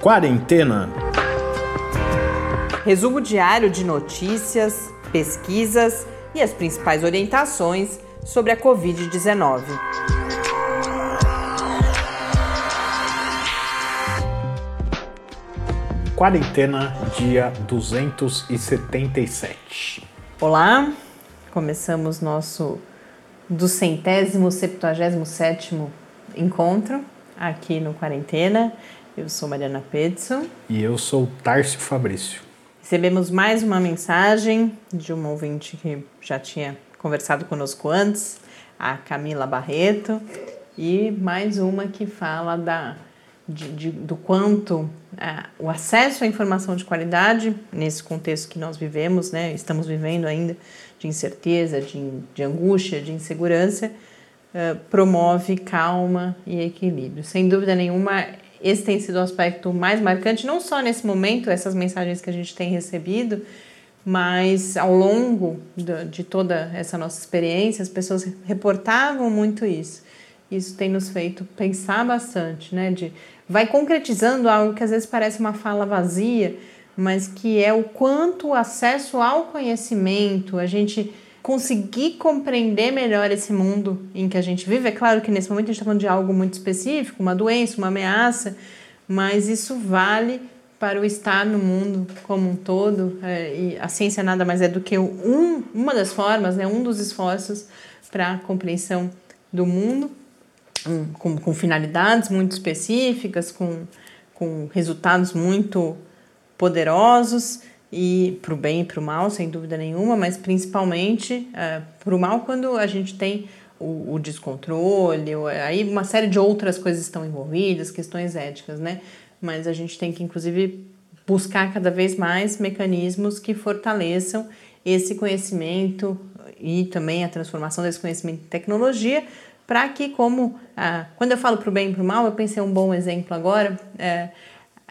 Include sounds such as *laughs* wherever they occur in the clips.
Quarentena. Resumo diário de notícias, pesquisas e as principais orientações sobre a Covid-19. Quarentena, dia 277. Olá, começamos nosso do centésimo, septuagésimo sétimo encontro aqui no Quarentena. Eu sou Mariana Pedson. E eu sou Tárcio Fabrício. Recebemos mais uma mensagem de uma ouvinte que já tinha conversado conosco antes, a Camila Barreto, e mais uma que fala da, de, de, do quanto é, o acesso à informação de qualidade, nesse contexto que nós vivemos, né, estamos vivendo ainda, de incerteza, de, de angústia, de insegurança, uh, promove calma e equilíbrio. Sem dúvida nenhuma, esse tem sido o aspecto mais marcante, não só nesse momento, essas mensagens que a gente tem recebido, mas ao longo de, de toda essa nossa experiência, as pessoas reportavam muito isso. Isso tem nos feito pensar bastante, né? De, vai concretizando algo que às vezes parece uma fala vazia, mas que é o quanto o acesso ao conhecimento, a gente conseguir compreender melhor esse mundo em que a gente vive. É claro que nesse momento a gente está falando de algo muito específico, uma doença, uma ameaça, mas isso vale para o estar no mundo como um todo. É, e a ciência nada mais é do que um, uma das formas, né, um dos esforços para a compreensão do mundo, um, com, com finalidades muito específicas, com, com resultados muito poderosos e para o bem e para o mal, sem dúvida nenhuma, mas principalmente é, para o mal quando a gente tem o, o, descontrole, aí uma série de outras coisas estão envolvidas, questões éticas, né? Mas a gente tem que, inclusive, buscar cada vez mais mecanismos que fortaleçam esse conhecimento e também a transformação desse conhecimento em tecnologia, para que, como ah, quando eu falo para o bem e para o mal, eu pensei um bom exemplo agora. É,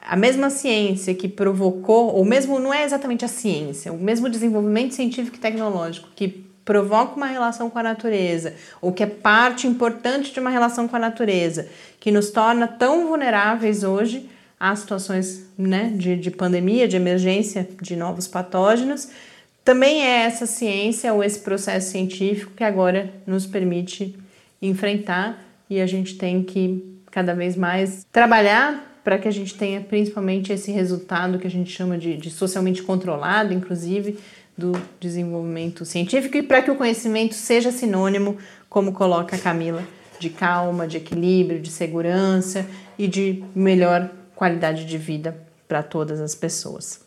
a mesma ciência que provocou, ou mesmo não é exatamente a ciência, o mesmo desenvolvimento científico e tecnológico que provoca uma relação com a natureza, ou que é parte importante de uma relação com a natureza, que nos torna tão vulneráveis hoje a situações né, de, de pandemia, de emergência de novos patógenos, também é essa ciência ou esse processo científico que agora nos permite enfrentar e a gente tem que cada vez mais trabalhar para que a gente tenha principalmente esse resultado que a gente chama de, de socialmente controlado, inclusive, do desenvolvimento científico e para que o conhecimento seja sinônimo, como coloca a Camila, de calma, de equilíbrio, de segurança e de melhor qualidade de vida para todas as pessoas.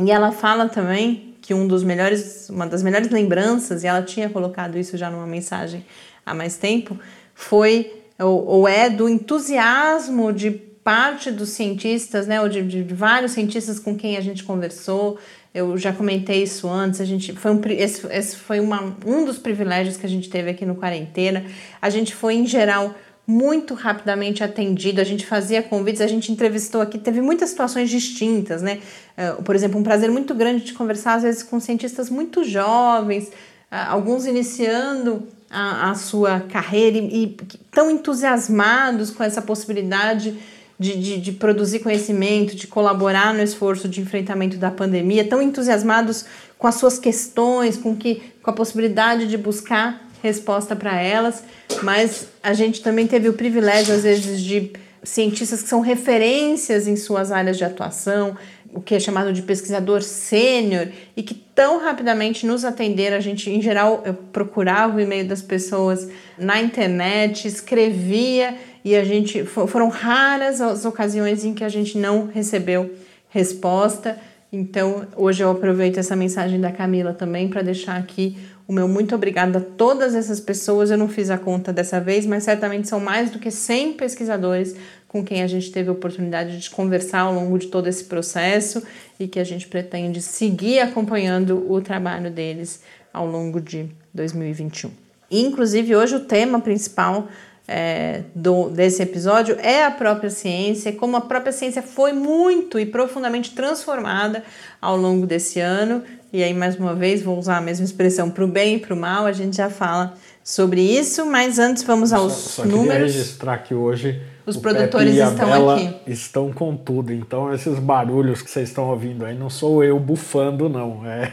E ela fala também que um dos melhores, uma das melhores lembranças, e ela tinha colocado isso já numa mensagem há mais tempo, foi ou, ou é do entusiasmo de parte dos cientistas, né, ou de, de, vários cientistas com quem a gente conversou, eu já comentei isso antes, a gente foi um, esse, esse foi uma, um dos privilégios que a gente teve aqui no quarentena. A gente foi, em geral, muito rapidamente atendido, a gente fazia convites, a gente entrevistou aqui, teve muitas situações distintas, né? Uh, por exemplo, um prazer muito grande de conversar, às vezes, com cientistas muito jovens, uh, alguns iniciando a, a sua carreira e, e tão entusiasmados com essa possibilidade de, de, de, produzir conhecimento, de colaborar no esforço de enfrentamento da pandemia, tão entusiasmados com as suas questões, com, que, com a possibilidade de buscar resposta para elas, mas a gente também teve o privilégio, às vezes, de cientistas que são referências em suas áreas de atuação, o que é chamado de pesquisador sênior, e que tão rapidamente nos atenderam. A gente, em geral, eu procurava o e-mail das pessoas na internet, escrevia e a gente foram raras as ocasiões em que a gente não recebeu resposta. Então, hoje eu aproveito essa mensagem da Camila também para deixar aqui o meu muito obrigada a todas essas pessoas. Eu não fiz a conta dessa vez, mas certamente são mais do que 100 pesquisadores com quem a gente teve a oportunidade de conversar ao longo de todo esse processo e que a gente pretende seguir acompanhando o trabalho deles ao longo de 2021. inclusive, hoje o tema principal é, do, desse episódio é a própria ciência, como a própria ciência foi muito e profundamente transformada ao longo desse ano. E aí, mais uma vez, vou usar a mesma expressão para o bem e para o mal, a gente já fala sobre isso, mas antes vamos aos só, só números. Queria registrar que hoje Os o produtores Pepe e a estão Bela aqui. Estão com tudo. Então, esses barulhos que vocês estão ouvindo aí não sou eu bufando, não. É...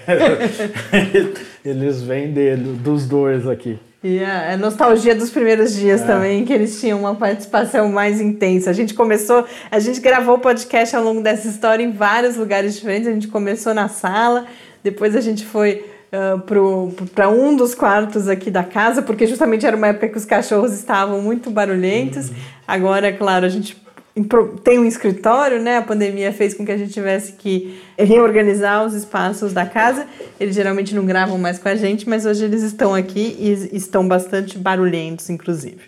*laughs* *laughs* Eles vêm dele, dos dois aqui. E a nostalgia dos primeiros dias também, que eles tinham uma participação mais intensa. A gente começou, a gente gravou o podcast ao longo dessa história em vários lugares diferentes. A gente começou na sala, depois a gente foi para um dos quartos aqui da casa, porque justamente era uma época que os cachorros estavam muito barulhentos. Agora, é claro, a gente tem um escritório, né? A pandemia fez com que a gente tivesse que reorganizar os espaços da casa. Eles geralmente não gravam mais com a gente, mas hoje eles estão aqui e estão bastante barulhentos, inclusive.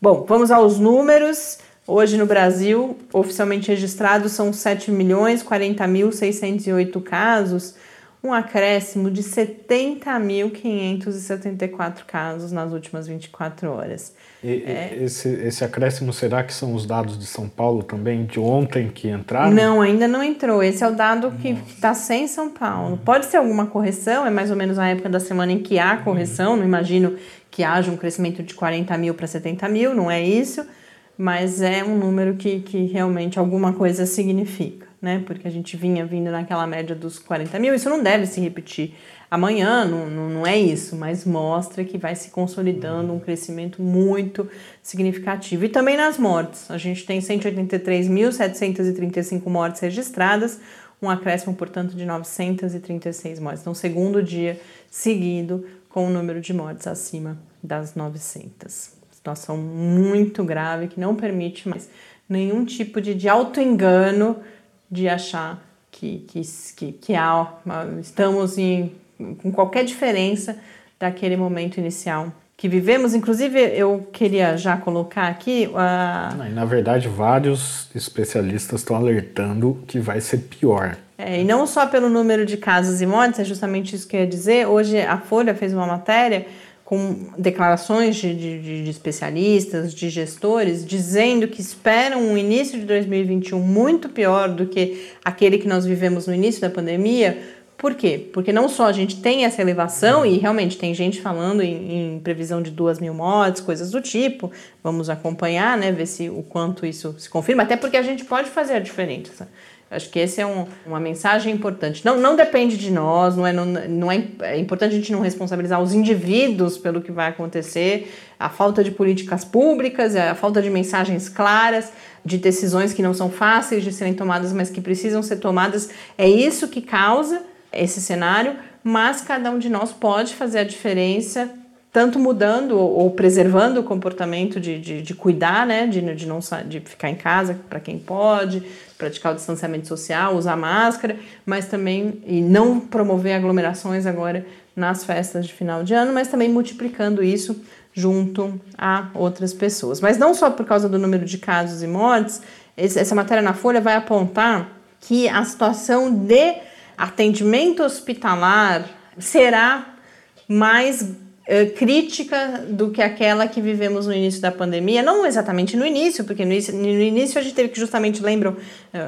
Bom, vamos aos números. Hoje no Brasil, oficialmente registrados são 7 milhões 40 mil 608 casos, um acréscimo de 70.574 casos nas últimas 24 horas. E, esse, esse acréscimo, será que são os dados de São Paulo também, de ontem que entraram? Não, ainda não entrou. Esse é o dado que está sem São Paulo. Pode ser alguma correção, é mais ou menos a época da semana em que há correção. Não imagino que haja um crescimento de 40 mil para 70 mil, não é isso. Mas é um número que, que realmente alguma coisa significa, né? Porque a gente vinha vindo naquela média dos 40 mil. Isso não deve se repetir amanhã, não, não, não é isso, mas mostra que vai se consolidando um crescimento muito significativo. E também nas mortes. A gente tem 183.735 mortes registradas, um acréscimo, portanto, de 936 mortes. Então, segundo dia seguido com o número de mortes acima das 900. Situação muito grave que não permite mais nenhum tipo de, de auto-engano de achar que, que, que, que há, estamos em, com qualquer diferença daquele momento inicial que vivemos. Inclusive, eu queria já colocar aqui. Uh, Na verdade, vários especialistas estão alertando que vai ser pior. É, e não só pelo número de casos e mortes, é justamente isso que eu ia dizer. Hoje a Folha fez uma matéria com declarações de, de, de, especialistas, de gestores, dizendo que esperam um início de 2021 muito pior do que aquele que nós vivemos no início da pandemia. Por quê? Porque não só a gente tem essa elevação, e realmente tem gente falando em, em previsão de duas mil mortes, coisas do tipo. Vamos acompanhar, né? Ver se o quanto isso se confirma, até porque a gente pode fazer a diferença. Acho que esse é um, uma mensagem importante. Não, não depende de nós, não é, não, não é, é importante a gente não responsabilizar os indivíduos pelo que vai acontecer, a falta de políticas públicas, a falta de mensagens claras, de decisões que não são fáceis de serem tomadas, mas que precisam ser tomadas. É isso que causa esse cenário, mas cada um de nós pode fazer a diferença tanto mudando ou, preservando o comportamento de, de, de cuidar, né, de, de não de ficar em casa para quem pode, praticar o distanciamento social, usar máscara, mas também e não promover aglomerações agora nas festas de final de ano, mas também multiplicando isso junto a outras pessoas. Mas não só por causa do número de casos e mortes, essa matéria na Folha vai apontar que a situação de atendimento hospitalar será mais crítica do que aquela que vivemos no início da pandemia, não exatamente no início, porque no início, no início a gente teve que justamente, lembram,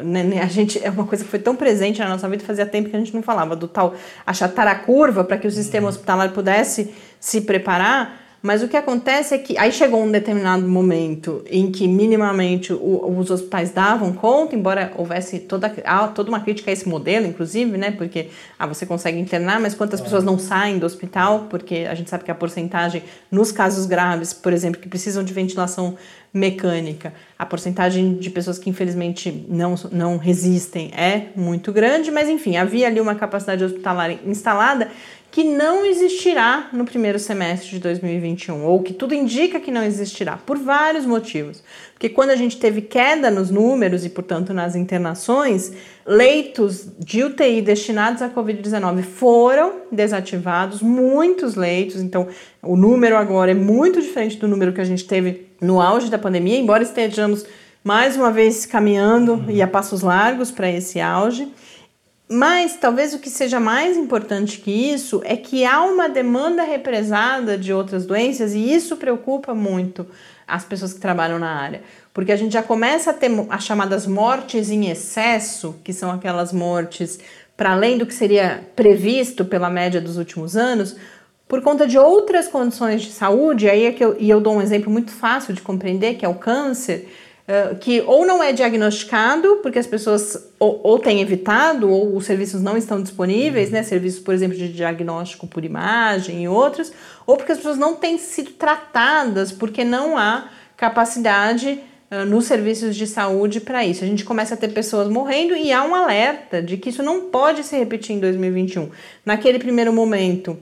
né, a gente é uma coisa que foi tão presente na nossa vida, fazia tempo que a gente não falava do tal achatar a curva para que o sistema hospitalar pudesse se preparar, mas o que acontece é que aí chegou um determinado momento em que minimamente o, os hospitais davam conta, embora houvesse toda, toda uma crítica a esse modelo, inclusive, né? Porque ah, você consegue internar, mas quantas pessoas não saem do hospital? Porque a gente sabe que a porcentagem, nos casos graves, por exemplo, que precisam de ventilação mecânica, a porcentagem de pessoas que infelizmente não, não resistem é muito grande, mas enfim, havia ali uma capacidade hospitalar instalada que não existirá no primeiro semestre de 2021, ou que tudo indica que não existirá, por vários motivos. Porque quando a gente teve queda nos números e, portanto, nas internações, leitos de UTI destinados à Covid-19 foram desativados, muitos leitos, então o número agora é muito diferente do número que a gente teve no auge da pandemia, embora estejamos mais uma vez caminhando e a passos largos para esse auge. Mas talvez o que seja mais importante que isso é que há uma demanda represada de outras doenças e isso preocupa muito as pessoas que trabalham na área, porque a gente já começa a ter as chamadas mortes em excesso, que são aquelas mortes para além do que seria previsto pela média dos últimos anos, por conta de outras condições de saúde. Aí é que eu, e eu dou um exemplo muito fácil de compreender, que é o câncer uh, que ou não é diagnosticado, porque as pessoas ou, ou têm evitado, ou os serviços não estão disponíveis, né? Serviços, por exemplo, de diagnóstico por imagem e outros, ou porque as pessoas não têm sido tratadas, porque não há capacidade uh, nos serviços de saúde para isso. A gente começa a ter pessoas morrendo e há um alerta de que isso não pode se repetir em 2021. Naquele primeiro momento,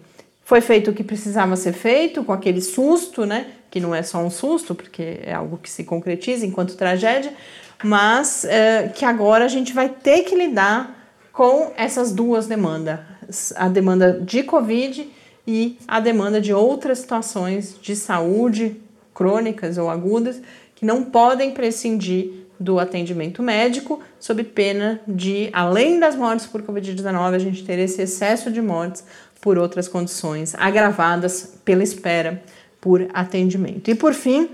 foi feito o que precisava ser feito, com aquele susto, né? Que não é só um susto, porque é algo que se concretiza enquanto tragédia, mas é, que agora a gente vai ter que lidar com essas duas demandas: a demanda de Covid e a demanda de outras situações de saúde crônicas ou agudas que não podem prescindir do atendimento médico, sob pena de, além das mortes por Covid-19, a gente ter esse excesso de mortes por outras condições agravadas pela espera por atendimento. E por fim,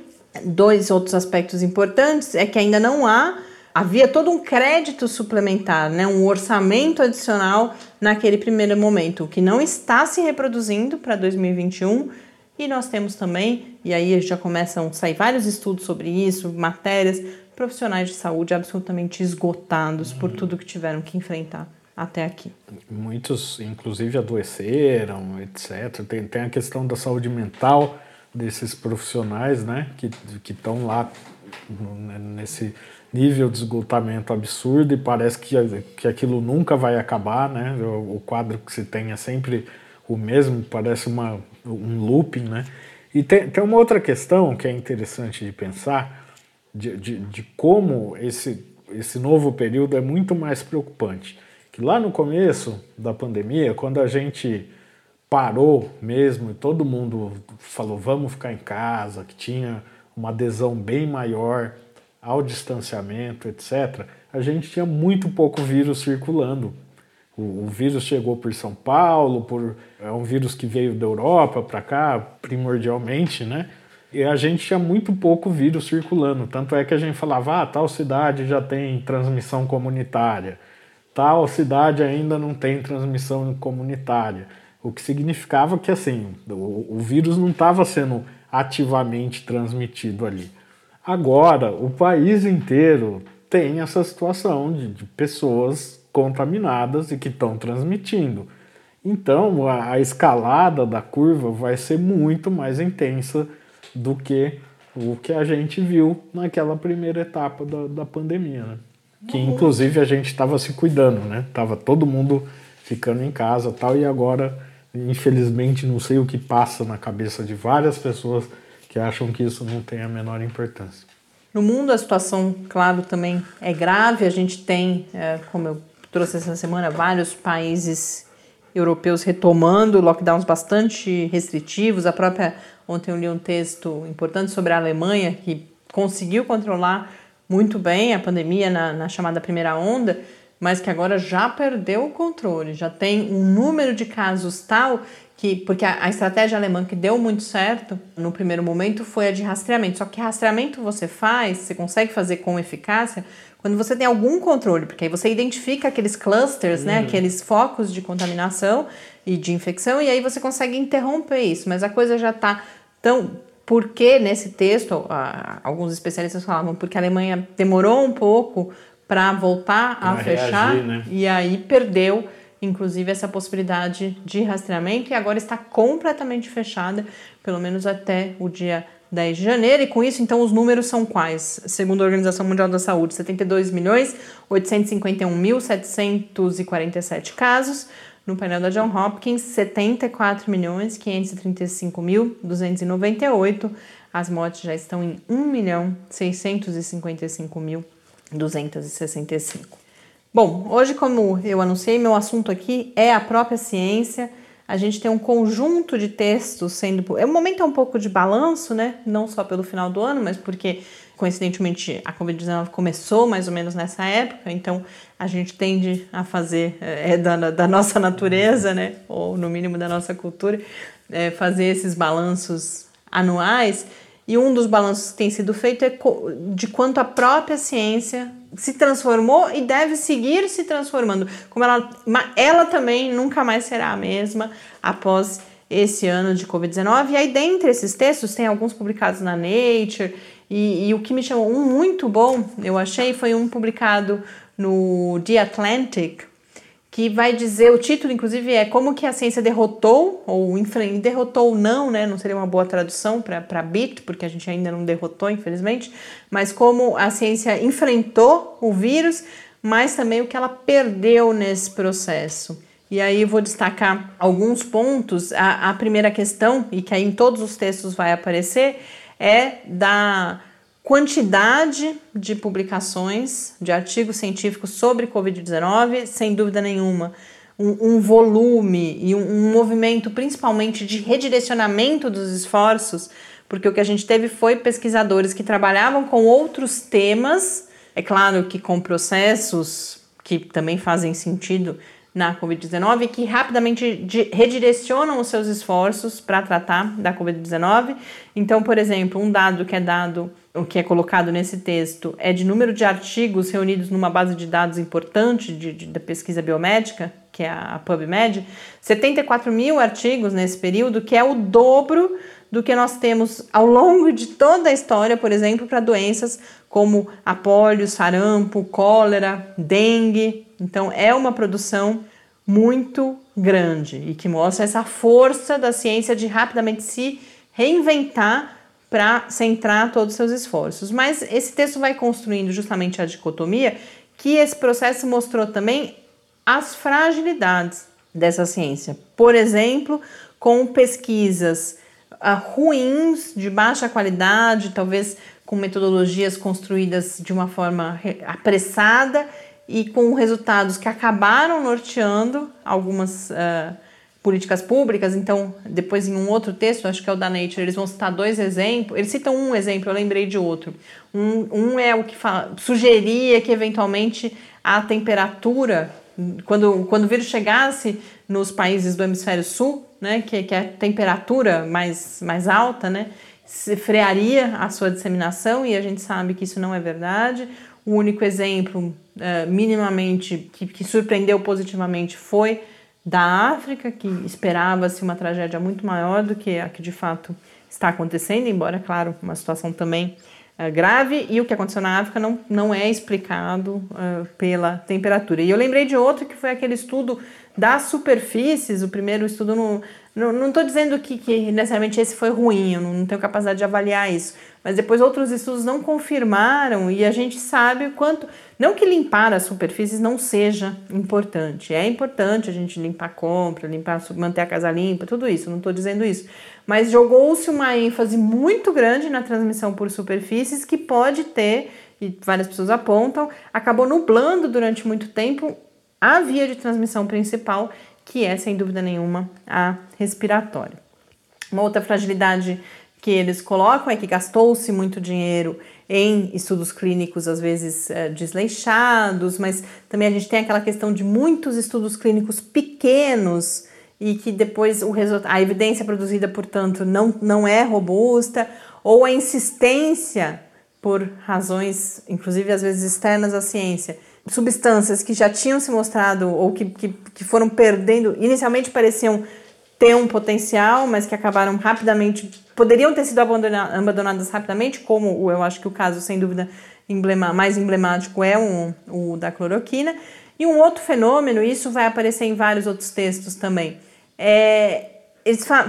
dois outros aspectos importantes é que ainda não há havia todo um crédito suplementar, né, um orçamento adicional naquele primeiro momento, que não está se reproduzindo para 2021. E nós temos também, e aí já começam a sair vários estudos sobre isso, matérias, profissionais de saúde absolutamente esgotados uhum. por tudo que tiveram que enfrentar até aqui. Muitos, inclusive, adoeceram, etc. Tem, tem a questão da saúde mental desses profissionais, né, que estão lá nesse nível de esgotamento absurdo e parece que, que aquilo nunca vai acabar, né? O, o quadro que se tem é sempre o mesmo, parece uma, um looping, né? E tem, tem uma outra questão que é interessante de pensar, de, de, de como esse, esse novo período é muito mais preocupante que lá no começo da pandemia, quando a gente parou mesmo e todo mundo falou vamos ficar em casa, que tinha uma adesão bem maior ao distanciamento, etc., a gente tinha muito pouco vírus circulando. O, o vírus chegou por São Paulo, por, é um vírus que veio da Europa para cá, primordialmente, né? E a gente tinha muito pouco vírus circulando. Tanto é que a gente falava, ah, tal cidade já tem transmissão comunitária tal cidade ainda não tem transmissão comunitária. O que significava que assim, o, o vírus não estava sendo ativamente transmitido ali. Agora, o país inteiro tem essa situação de, de pessoas contaminadas e que estão transmitindo. Então, a, a, escalada da curva vai ser muito mais intensa do que o que a gente viu naquela primeira etapa da, da pandemia. Né? Que inclusive a gente estava se cuidando, né? Tava todo mundo ficando em casa, tal, e agora, infelizmente, não sei o que passa na cabeça de várias pessoas que acham que isso não tem a menor importância. No mundo a situação, claro, também é grave. A gente tem, é, como eu trouxe essa semana, vários países europeus retomando lockdowns bastante restritivos. A própria ontem eu li um texto importante sobre a Alemanha que conseguiu controlar muito bem a pandemia na, na chamada primeira onda, mas que agora já perdeu o controle, já tem um número de casos tal que, porque a, a, estratégia alemã que deu muito certo no primeiro momento foi a de rastreamento. Só que rastreamento você faz, você consegue fazer com eficácia quando você tem algum controle, porque aí você identifica aqueles clusters, né, uhum. aqueles focos de contaminação e de infecção, e aí você consegue interromper isso. Mas a coisa já está tão porque nesse texto, alguns especialistas falavam porque a Alemanha demorou um pouco para voltar a fechar reagir, né? e aí perdeu inclusive essa possibilidade de rastreamento e agora está completamente fechada, pelo menos até o dia 10 de janeiro, e com isso, então, os números são quais? Segundo a Organização Mundial da Saúde, 72 milhões 851.747 casos, no painel da John Hopkins, 74 milhões 535 mil 298. As mortes já estão em 1 milhão 655 mil 265. Bom, hoje, como eu anunciei, meu assunto aqui é a própria ciência. A gente tem um conjunto de textos sendo. É um momento é um pouco de balanço, né? Não só pelo final do ano, mas porque coincidentemente a Covid-19 começou mais ou menos nessa época, então a gente tende a fazer, é, é da, da nossa natureza, né, ou no mínimo da nossa cultura, é, fazer esses balanços anuais. E um dos balanços que tem sido feito é de quanto a própria ciência se transformou e deve seguir se transformando. Como ela, ela também nunca mais será a mesma após esse ano de Covid-19. E aí, dentre esses textos, tem alguns publicados na Nature E, e, o que me chamou um muito bom, eu achei, foi um publicado no The Atlantic, que vai dizer, o título inclusive é Como que a ciência derrotou, ou derrotou não, né? Não seria uma boa tradução para bit, porque a gente ainda não derrotou, infelizmente, mas como a ciência enfrentou o vírus, mas também o que ela perdeu nesse processo. E aí vou destacar alguns pontos. A, a primeira questão, e que aí em todos os textos vai aparecer, é da quantidade de publicações, de artigos científicos sobre Covid-19, sem dúvida nenhuma, um, um volume e um, um, movimento principalmente de redirecionamento dos esforços, porque o que a gente teve foi pesquisadores que trabalhavam com outros temas, é claro que com processos que também fazem sentido na Covid-19 que rapidamente redirecionam os seus esforços para tratar da Covid-19. Então, por exemplo, um dado que é dado, o que é colocado nesse texto, é de número de artigos reunidos numa base de dados importante de, de da pesquisa biomédica, que é a PubMed, 74 mil artigos nesse período, que é o dobro do que nós temos ao longo de toda a história, por exemplo, para doenças como a polio, sarampo, cólera, dengue. Então, é uma produção muito grande e que mostra essa força da ciência de rapidamente se reinventar para centrar todos os seus esforços. Mas esse texto vai construindo justamente a dicotomia que esse processo mostrou também as fragilidades dessa ciência. Por exemplo, com pesquisas uh, ruins, de baixa qualidade, talvez com metodologias construídas de uma forma apressada e com resultados que acabaram norteando algumas uh, políticas públicas. Então, depois em um outro texto, acho que é o da Nature, eles vão citar dois exemplos. Eles citam um exemplo, eu lembrei de outro. Um, um é o que sugeria que eventualmente a temperatura, quando, quando o vírus chegasse nos países do hemisfério sul, né, que, que é a temperatura mais, mais alta, né, frearia a sua disseminação, e a gente sabe que isso não é verdade. O único exemplo uh, minimamente que, que surpreendeu positivamente foi da África, que esperava-se uma tragédia muito maior do que a que de fato está acontecendo, embora, claro, uma situação também uh, grave, e o que aconteceu na África não, não é explicado uh, pela temperatura. E eu lembrei de outro que foi aquele estudo das superfícies, o primeiro estudo no, não estou dizendo que, que, necessariamente esse foi ruim, eu não tenho capacidade de avaliar isso. Mas depois outros estudos não confirmaram e a gente sabe o quanto. Não que limpar as superfícies não seja importante. É importante a gente limpar a compra, limpar, manter a casa limpa, tudo isso, não estou dizendo isso. Mas jogou-se uma ênfase muito grande na transmissão por superfícies que pode ter, e várias pessoas apontam, acabou nublando durante muito tempo a via de transmissão principal que é, sem dúvida nenhuma, a respiratória. Uma outra fragilidade que eles colocam é que gastou-se muito dinheiro em estudos clínicos, às vezes é, desleixados, mas também a gente tem aquela questão de muitos estudos clínicos pequenos e que depois o a evidência produzida, portanto, não, não é robusta, ou a insistência por razões, inclusive às vezes externas à ciência, substâncias que já tinham se mostrado ou que, que, que foram perdendo, inicialmente pareciam ter um potencial, mas que acabaram rapidamente, poderiam ter sido abandonadas rapidamente, como eu acho que o caso, sem dúvida, emblema, mais emblemático é um, o da cloroquina. E um outro fenômeno, isso vai aparecer em vários outros textos também, é,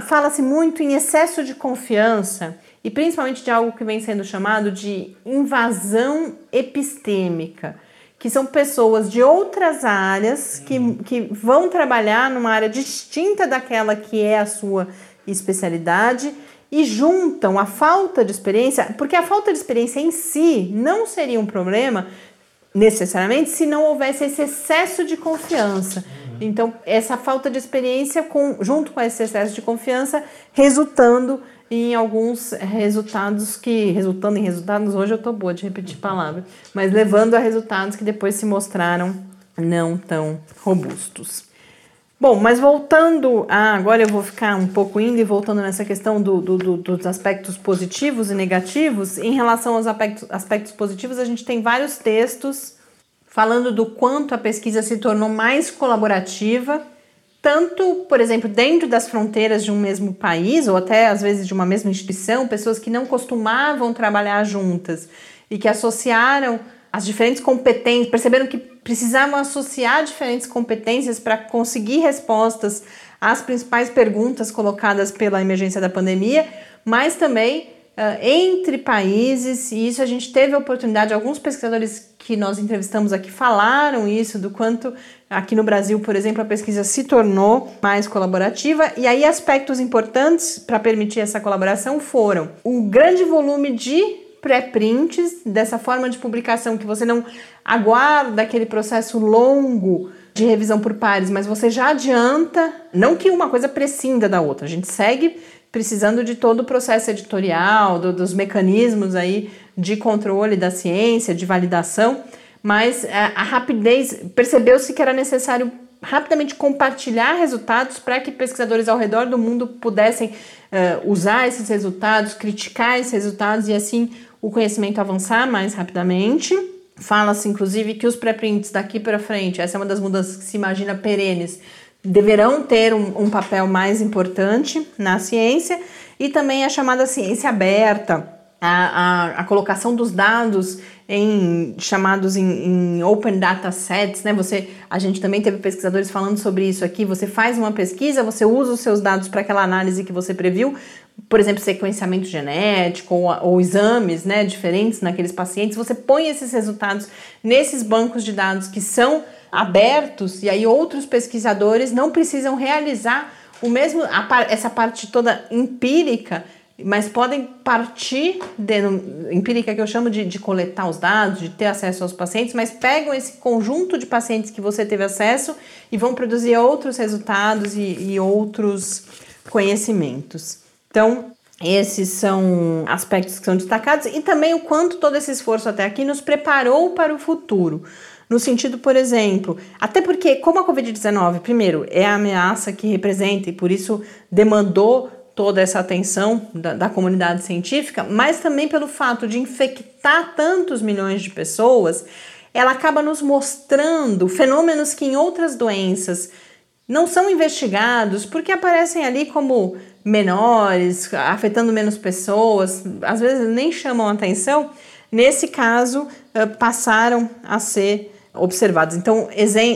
fala-se muito em excesso de confiança e principalmente de algo que vem sendo chamado de invasão epistêmica que são pessoas de outras áreas que, que vão trabalhar numa área distinta daquela que é a sua especialidade e juntam a falta de experiência, porque a falta de experiência em si não seria um problema necessariamente se não houvesse esse excesso de confiança. Então, essa falta de experiência, com, junto com esse excesso de confiança, resultando em alguns resultados que, resultando em resultados, hoje eu tô boa de repetir palavra, mas levando a resultados que depois se mostraram não tão robustos. Bom, mas voltando a. Agora eu vou ficar um pouco indo e voltando nessa questão do, do, do, dos aspectos positivos e negativos. Em relação aos aspectos, aspectos positivos, a gente tem vários textos falando do quanto a pesquisa se tornou mais colaborativa tanto, por exemplo, dentro das fronteiras de um mesmo país, ou até às vezes de uma mesma instituição, pessoas que não costumavam trabalhar juntas e que associaram as diferentes competências, perceberam que precisavam associar diferentes competências para conseguir respostas às principais perguntas colocadas pela emergência da pandemia, mas também entre países, e isso a gente teve a oportunidade, alguns pesquisadores que nós entrevistamos aqui falaram isso, do quanto aqui no Brasil, por exemplo, a pesquisa se tornou mais colaborativa, e aí aspectos importantes para permitir essa colaboração foram o grande volume de pré-prints, dessa forma de publicação que você não aguarda aquele processo longo de revisão por pares, mas você já adianta, não que uma coisa prescinda da outra, a gente segue precisando de todo o processo editorial, do, dos mecanismos aí de controle da ciência, de validação, mas a, é, a rapidez, percebeu-se que era necessário rapidamente compartilhar resultados para que pesquisadores ao redor do mundo pudessem uh, usar esses resultados, criticar esses resultados e assim o conhecimento avançar mais rapidamente. Fala-se, inclusive, que os pré-prints daqui para frente, essa é uma das mudanças que se imagina perenes, deverão ter um, um, papel mais importante na ciência e também a chamada ciência aberta, a, a, a colocação dos dados em chamados em, em, open data sets, né? Você, a gente também teve pesquisadores falando sobre isso aqui. Você faz uma pesquisa, você usa os seus dados para aquela análise que você previu, por exemplo, sequenciamento genético ou, ou, exames né, diferentes naqueles pacientes, você põe esses resultados nesses bancos de dados que são abertos e aí outros pesquisadores não precisam realizar o mesmo essa parte toda empírica, mas podem partir de, empírica que eu chamo de, de coletar os dados, de ter acesso aos pacientes, mas pegam esse conjunto de pacientes que você teve acesso e vão produzir outros resultados e, e outros conhecimentos. Então, esses são aspectos que são destacados e também o quanto todo esse esforço até aqui nos preparou para o futuro. No sentido, por exemplo, até porque, como a Covid-19, primeiro, é a ameaça que representa e por isso demandou toda essa atenção da, da, comunidade científica, mas também pelo fato de infectar tantos milhões de pessoas, ela acaba nos mostrando fenômenos que em outras doenças não são investigados porque aparecem ali como menores, afetando menos pessoas, às vezes nem chamam atenção, nesse caso eh, passaram a ser observados. Então,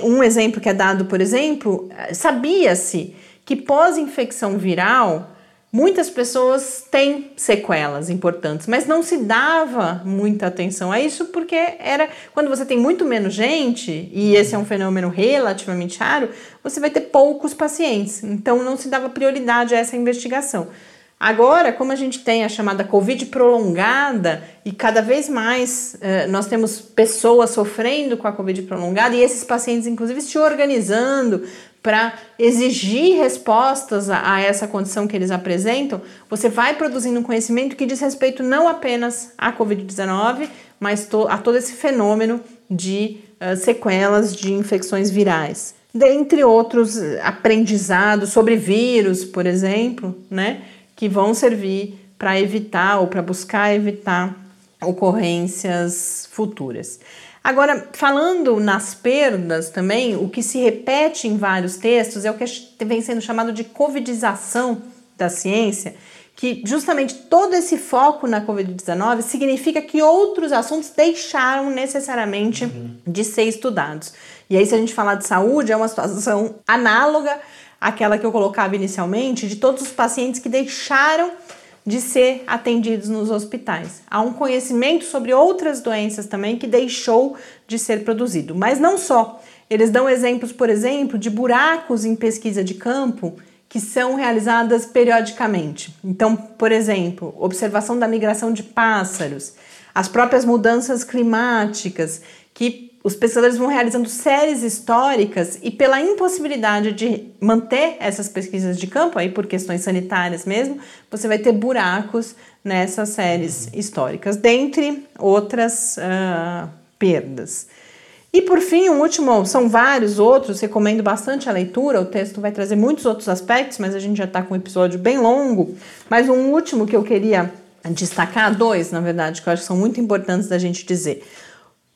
um exemplo que é dado, por exemplo, eh, sabia-se que pós-infecção viral Muitas pessoas têm sequelas importantes, mas não se dava muita atenção a isso porque era quando você tem muito menos gente, e esse é um fenômeno relativamente raro, você vai ter poucos pacientes. Então não se dava prioridade a essa investigação. Agora, como a gente tem a chamada Covid prolongada e cada vez mais eh, nós temos pessoas sofrendo com a Covid prolongada e esses pacientes, inclusive, se organizando para exigir respostas a, a, essa condição que eles apresentam, você vai produzindo um conhecimento que diz respeito não apenas à Covid-19, mas to, a todo esse fenômeno de uh, sequelas de infecções virais. Dentre outros aprendizados sobre vírus, por exemplo, né, que vão servir para evitar ou para buscar evitar ocorrências futuras. Agora, falando nas perdas também, o que se repete em vários textos é o que vem sendo chamado de covidização da ciência, que justamente todo esse foco na Covid-19 significa que outros assuntos deixaram necessariamente uhum. de ser estudados. E aí, se a gente falar de saúde, é uma situação análoga àquela que eu colocava inicialmente, de todos os pacientes que deixaram de ser atendidos nos hospitais. Há um conhecimento sobre outras doenças também que deixou de ser produzido. Mas não só. Eles dão exemplos, por exemplo, de buracos em pesquisa de campo que são realizadas periodicamente. Então, por exemplo, observação da migração de pássaros, as próprias mudanças climáticas que os pesquisadores vão realizando séries históricas e pela impossibilidade de manter essas pesquisas de campo, aí por questões sanitárias mesmo, você vai ter buracos nessas séries históricas, dentre outras uh, perdas. E por fim, um último, são vários outros, recomendo bastante a leitura, o texto vai trazer muitos outros aspectos, mas a gente já está com um episódio bem longo. Mas um último que eu queria destacar, dois na verdade, que eu acho que são muito importantes da gente dizer.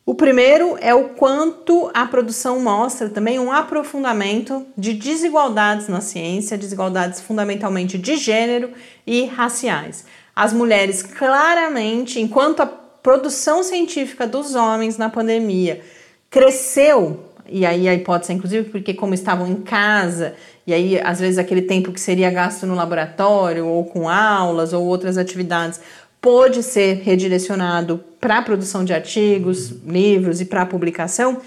O primeiro é o quanto a produção mostra também um aprofundamento de desigualdades na ciência, desigualdades fundamentalmente de gênero e raciais. As mulheres claramente, enquanto a produção científica dos homens na pandemia cresceu, e aí a hipótese, inclusive, porque como estavam em casa, e aí às vezes aquele tempo que seria gasto no laboratório, ou com aulas, ou outras atividades, pôde ser redirecionado para a produção de artigos, livros e para a publicação,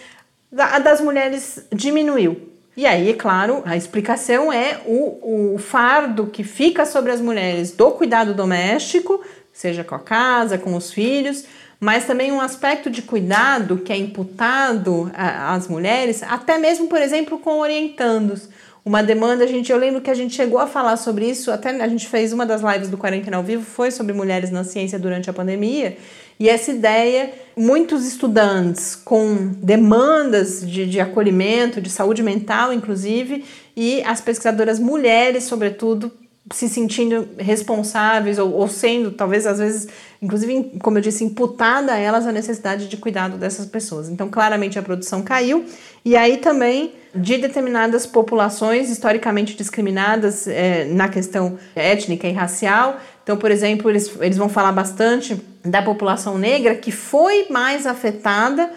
a das mulheres diminuiu. E aí, é claro, a explicação é o, o fardo que fica sobre as mulheres do cuidado doméstico, seja com a casa, com os filhos, mas também um aspecto de cuidado que é imputado às mulheres, até mesmo, por exemplo, com orientandos uma demanda, a gente, eu lembro que a gente chegou a falar sobre isso, até a gente fez uma das lives do Quarentena ao Vivo, foi sobre mulheres na ciência durante a pandemia, e essa ideia, muitos estudantes com demandas de, de acolhimento, de saúde mental, inclusive, e as pesquisadoras mulheres, sobretudo, se sentindo responsáveis ou, ou, sendo, talvez às vezes, inclusive, como eu disse, imputada a elas a necessidade de cuidado dessas pessoas. Então, claramente a produção caiu e aí também de determinadas populações historicamente discriminadas é, na questão étnica e racial. Então, por exemplo, eles, eles vão falar bastante da população negra que foi mais afetada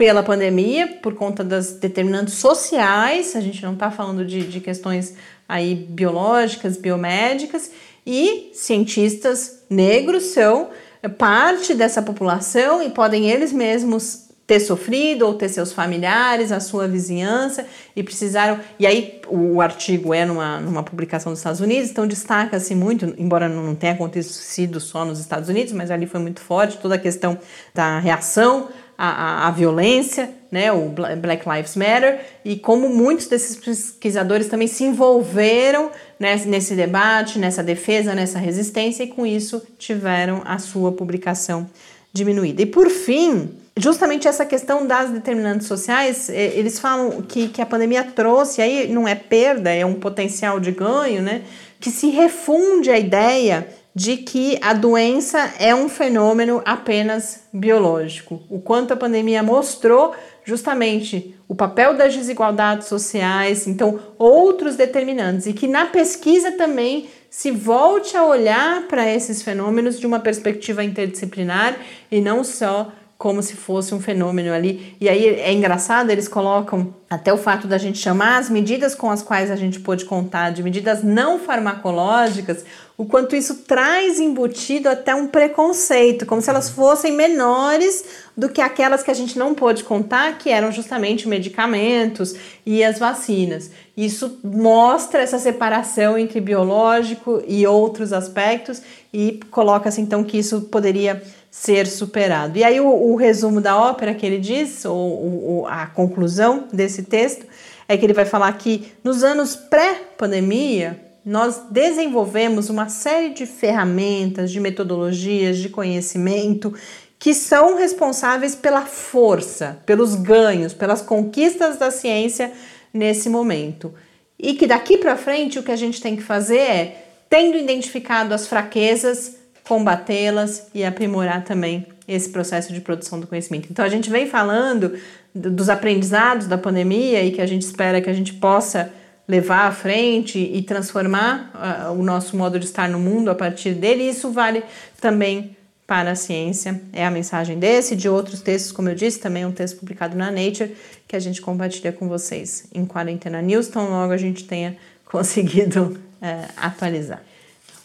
pela pandemia por conta das determinantes sociais, a gente não está falando de, de questões aí biológicas, biomédicas, e cientistas negros são parte dessa população e podem eles mesmos ter sofrido ou ter seus familiares, a sua vizinhança e precisaram. E aí o artigo é numa, numa publicação dos Estados Unidos, então destaca-se muito, embora não tenha acontecido só nos Estados Unidos, mas ali foi muito forte toda a questão da reação à, à, à violência, né, o Black Lives Matter, e como muitos desses pesquisadores também se envolveram nesse, nesse debate, nessa defesa, nessa resistência, e com isso tiveram a sua publicação diminuída. E por fim, justamente essa questão das determinantes sociais, é, eles falam que, que a pandemia trouxe, aí não é perda, é um potencial de ganho, né? Que se refunde a ideia de que a doença é um fenômeno apenas biológico. O quanto a pandemia mostrou justamente o papel das desigualdades sociais, então outros determinantes, e que na pesquisa também se volte a olhar para esses fenômenos de uma perspectiva interdisciplinar e não só como se fosse um fenômeno ali. E aí é engraçado, eles colocam até o fato da gente chamar as medidas com as quais a gente pôde contar de medidas não farmacológicas, o quanto isso traz embutido até um preconceito, como se elas fossem menores do que aquelas que a gente não pôde contar, que eram justamente medicamentos e as vacinas. Isso mostra essa separação entre biológico e outros aspectos e coloca-se então que isso poderia ser superado. E aí o, o resumo da ópera que ele diz, ou, ou a conclusão desse texto, é que ele vai falar que nos anos pré-pandemia nós desenvolvemos uma série de ferramentas, de metodologias, de conhecimento que são responsáveis pela força, pelos ganhos, pelas conquistas da ciência nesse momento. E que daqui para frente o que a gente tem que fazer é, tendo identificado as fraquezas, combatê-las e aprimorar também esse processo de produção do conhecimento. Então a gente vem falando dos aprendizados da pandemia e que a gente espera que a gente possa levar à frente e transformar uh, o nosso modo de estar no mundo a partir dele. E isso vale também para a ciência. É a mensagem desse de outros textos, como eu disse, também um texto publicado na Nature que a gente compartilha com vocês em Quarentena News, tão logo a gente tenha *laughs* conseguido uh, atualizar.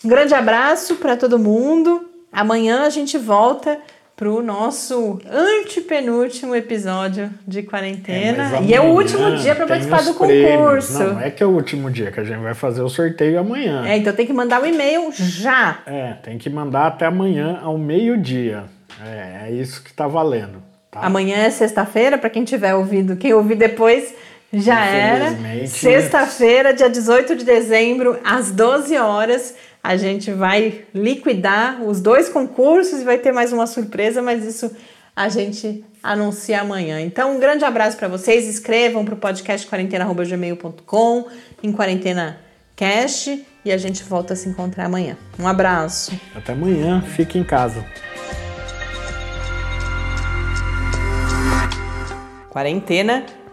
Um grande abraço para todo mundo. Amanhã a gente volta para o nosso antepenúltimo episódio de quarentena. É, e é o último dia para participar do concurso. Não, não é que é o último dia, que a gente vai fazer o sorteio amanhã. É, então tem que mandar o um e-mail já. É, tem que mandar até amanhã ao meio-dia. É, é isso que está valendo. Tá? Amanhã é sexta-feira, para quem tiver ouvido, quem ouvir depois já era. Sexta-feira, dia 18 de dezembro, às 12 horas a gente vai liquidar os dois concursos e vai ter mais uma surpresa, mas isso a gente anuncia amanhã. Então, um grande abraço para vocês. Escrevam para o podcast quarentena.gmail.com em quarentena cast e a gente volta a se encontrar amanhã. Um abraço. Até amanhã. Fique em casa. Quarentena